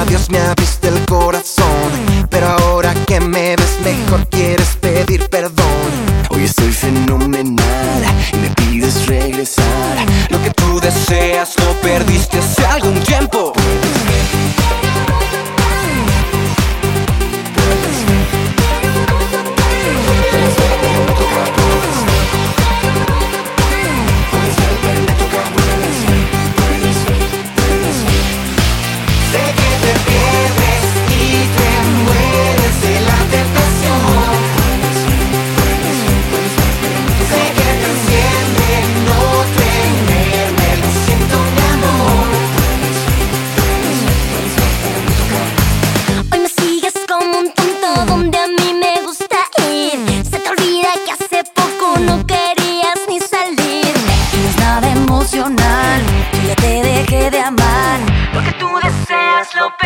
adiós me abriste el corazón. Pero ahora que me ves mejor quieres pedir perdón. Hoy estoy fenomenal y me pides regresar. Lo que tú deseas lo perdiste hace algún tiempo. Emocional, ya te dejé de amar. Lo que tú deseas lo algo